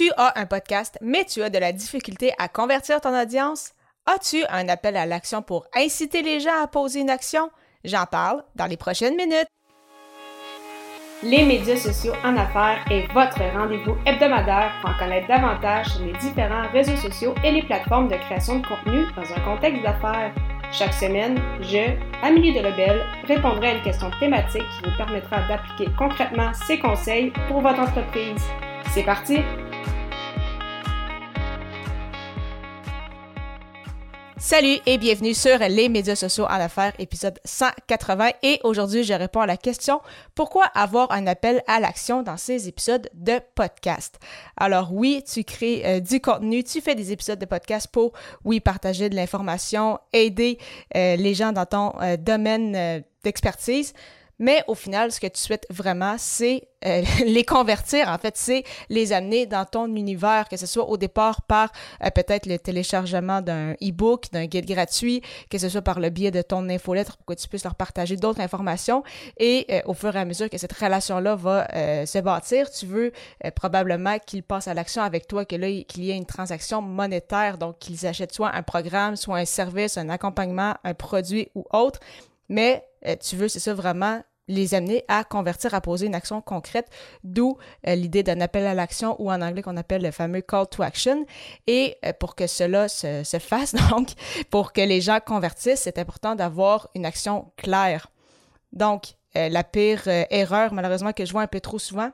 Tu as un podcast, mais tu as de la difficulté à convertir ton audience? As-tu un appel à l'action pour inciter les gens à poser une action? J'en parle dans les prochaines minutes. Les médias sociaux en affaires est votre rendez-vous hebdomadaire pour en connaître davantage sur les différents réseaux sociaux et les plateformes de création de contenu dans un contexte d'affaires. Chaque semaine, je, Amélie de Lebel, répondrai à une question thématique qui vous permettra d'appliquer concrètement ces conseils pour votre entreprise. C'est parti! Salut et bienvenue sur les médias sociaux en affaires, épisode 180. Et aujourd'hui, je réponds à la question pourquoi avoir un appel à l'action dans ces épisodes de podcast? Alors oui, tu crées euh, du contenu, tu fais des épisodes de podcast pour, oui, partager de l'information, aider euh, les gens dans ton euh, domaine d'expertise. Mais au final, ce que tu souhaites vraiment, c'est euh, les convertir. En fait, c'est les amener dans ton univers, que ce soit au départ par euh, peut-être le téléchargement d'un e-book, d'un guide gratuit, que ce soit par le biais de ton infolettre pour que tu puisses leur partager d'autres informations. Et euh, au fur et à mesure que cette relation-là va se bâtir, tu veux probablement qu'ils passent à l'action avec toi, que là, qu'il y ait une transaction monétaire, donc qu'ils achètent soit un programme, soit un service, un accompagnement, un produit ou autre. Mais tu veux, c'est ça vraiment, les amener à convertir, à poser une action concrète, d'où euh, l'idée d'un appel à l'action ou en anglais qu'on appelle le fameux call to action. Et euh, pour que cela se, se, fasse, donc, pour que les gens convertissent, c'est important d'avoir une action claire. Donc, euh, la pire erreur, malheureusement, que je vois un peu trop souvent,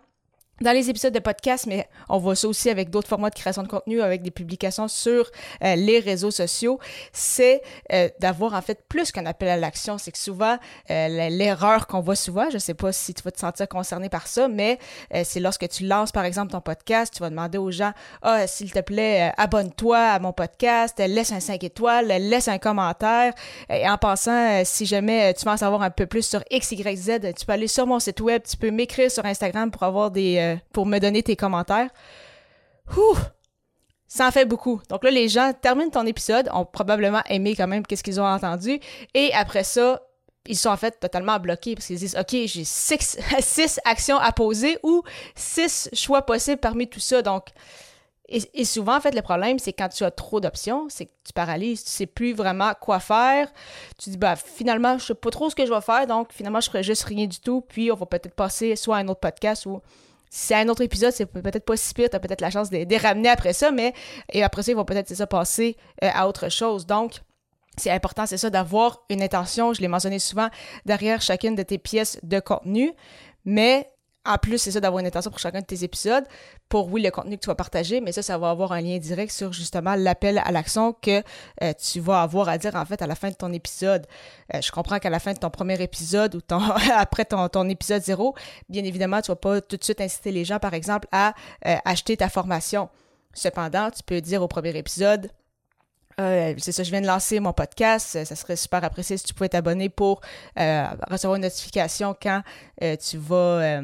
dans les épisodes de podcast, mais on voit ça aussi avec d'autres formats de création de contenu, avec des publications sur euh, les réseaux sociaux, c'est euh, d'avoir en fait plus qu'un appel à l'action. C'est que souvent, euh, l'erreur qu'on voit souvent, je sais pas si tu vas te sentir concerné par ça, mais c'est lorsque tu lances par exemple ton podcast, tu vas demander aux gens, ah, s'il te plaît, abonne-toi à mon podcast, laisse un 5 étoiles, laisse un commentaire. Et en passant, si jamais tu veux en savoir un peu plus sur X, Y, Z, tu peux aller sur mon site web, tu peux m'écrire sur Instagram pour avoir des euh, pour me donner tes commentaires. Ouh! Ça en fait beaucoup. Donc là, les gens terminent ton épisode, ont probablement aimé quand même qu'est-ce qu'ils ont entendu, et après ça, ils sont en fait totalement bloqués parce qu'ils disent OK, j'ai six, six, actions à poser ou six choix possibles parmi tout ça. Donc, et, souvent, en fait, le problème, c'est quand tu as trop d'options, c'est que tu paralyses, tu sais plus vraiment quoi faire. Tu dis, bah, finalement, je sais pas trop ce que je vais faire, donc finalement, je ferai juste rien du tout, puis on va peut-être passer soit à un autre podcast ou si c'est un autre épisode, c'est peut-être pas si pire, t'as peut-être la chance de, les ramener après ça, mais et après ça, ils vont peut-être passer euh, à autre chose. Donc, c'est important, c'est ça, d'avoir une intention, je l'ai mentionné souvent, derrière chacune de tes pièces de contenu, mais en plus, c'est ça d'avoir une intention pour chacun de tes épisodes, pour oui, le contenu que tu vas partager, mais ça, ça va avoir un lien direct sur justement l'appel à l'action que euh, tu vas avoir à dire en fait à la fin de ton épisode. Euh, je comprends qu'à la fin de ton premier épisode ou ton, après ton, ton, épisode zéro, bien évidemment, tu vas pas tout de suite inciter les gens, par exemple, à euh, acheter ta formation. Cependant, tu peux dire au premier épisode, c'est ça, je viens de lancer mon podcast. Ça serait super apprécié si tu pouvais t'abonner pour recevoir une notification quand tu vas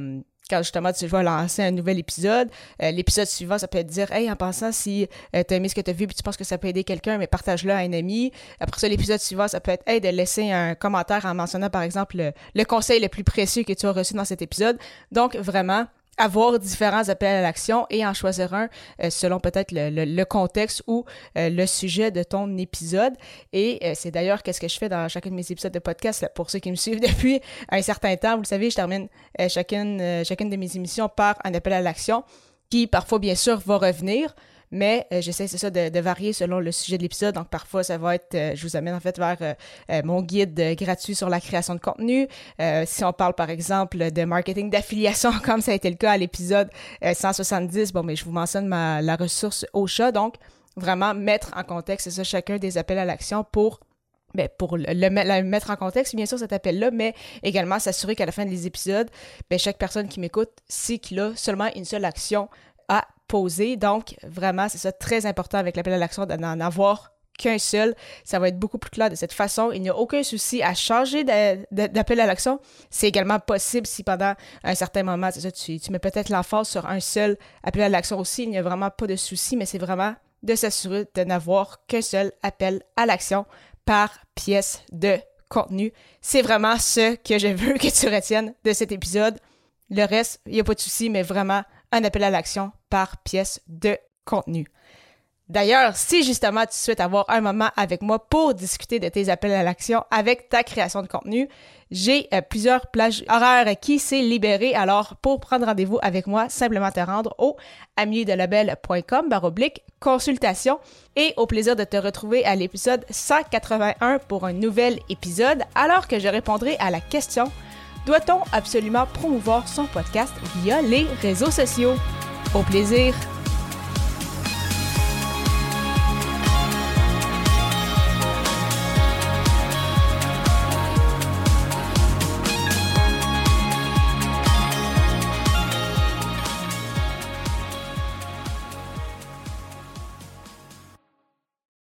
quand justement tu vas lancer un nouvel épisode. Euh, l'épisode suivant, ça peut être dire Hey, en pensant, si euh, tu as aimé ce que tu as vu puis tu penses que ça peut aider quelqu'un, mais partage-le à un ami. Après ça, l'épisode suivant, ça peut être Hey, de laisser un commentaire en mentionnant par exemple le conseil le plus précieux que tu as reçu dans cet épisode. Donc, vraiment, avoir différents appels à l'action et en choisir un euh, selon peut-être le, contexte ou euh, le sujet de ton épisode. Et euh, c'est d'ailleurs qu'est-ce que je fais dans chacun de mes épisodes de podcast. Pour ceux qui me suivent depuis un certain temps, vous le savez, je termine chacune, chacune de mes émissions par un appel à l'action qui parfois bien sûr va revenir mais euh, j'essaie, c'est ça, de, varier selon le sujet de l'épisode. Donc, parfois, ça va être, euh, je vous amène en fait vers euh, mon guide gratuit sur la création de contenu. si on parle, par exemple, de marketing d'affiliation, comme ça a été le cas à l'épisode 170, bon, mais je vous mentionne ma, la ressource chat. Donc, vraiment mettre en contexte, c'est ça, chacun des appels à l'action pour ben, pour le, mettre en contexte, bien sûr, cet appel-là, mais également s'assurer qu'à la fin des épisodes, ben, chaque personne qui m'écoute sait qu'il a seulement une seule action Donc, vraiment, c'est ça très important avec l'appel à l'action d'en avoir qu'un seul. Ça va être beaucoup plus clair de cette façon. Il n'y a aucun souci à changer d'appel à l'action. C'est également possible si pendant un certain moment, ça, tu, tu mets peut-être l'emphase sur un seul appel à l'action aussi. Il n'y a vraiment pas de souci, mais c'est vraiment de s'assurer de n'avoir qu'un seul appel à l'action par pièce de contenu. C'est vraiment ce que je veux que tu retiennes de cet épisode. Le reste, il n'y a pas de souci, mais vraiment un appel à l'action par pièce de contenu. D'ailleurs, si justement tu souhaites avoir un moment avec moi pour discuter de tes appels à l'action avec ta création de contenu, j'ai euh, plusieurs plages horaires qui s'est libérées. Alors, pour prendre rendez-vous avec moi, simplement te rendre au amiedelabel.com baroblique consultation et au plaisir de te retrouver à l'épisode 181 pour un nouvel épisode alors que je répondrai à la question doit-on absolument promouvoir son podcast via les réseaux sociaux? Au plaisir!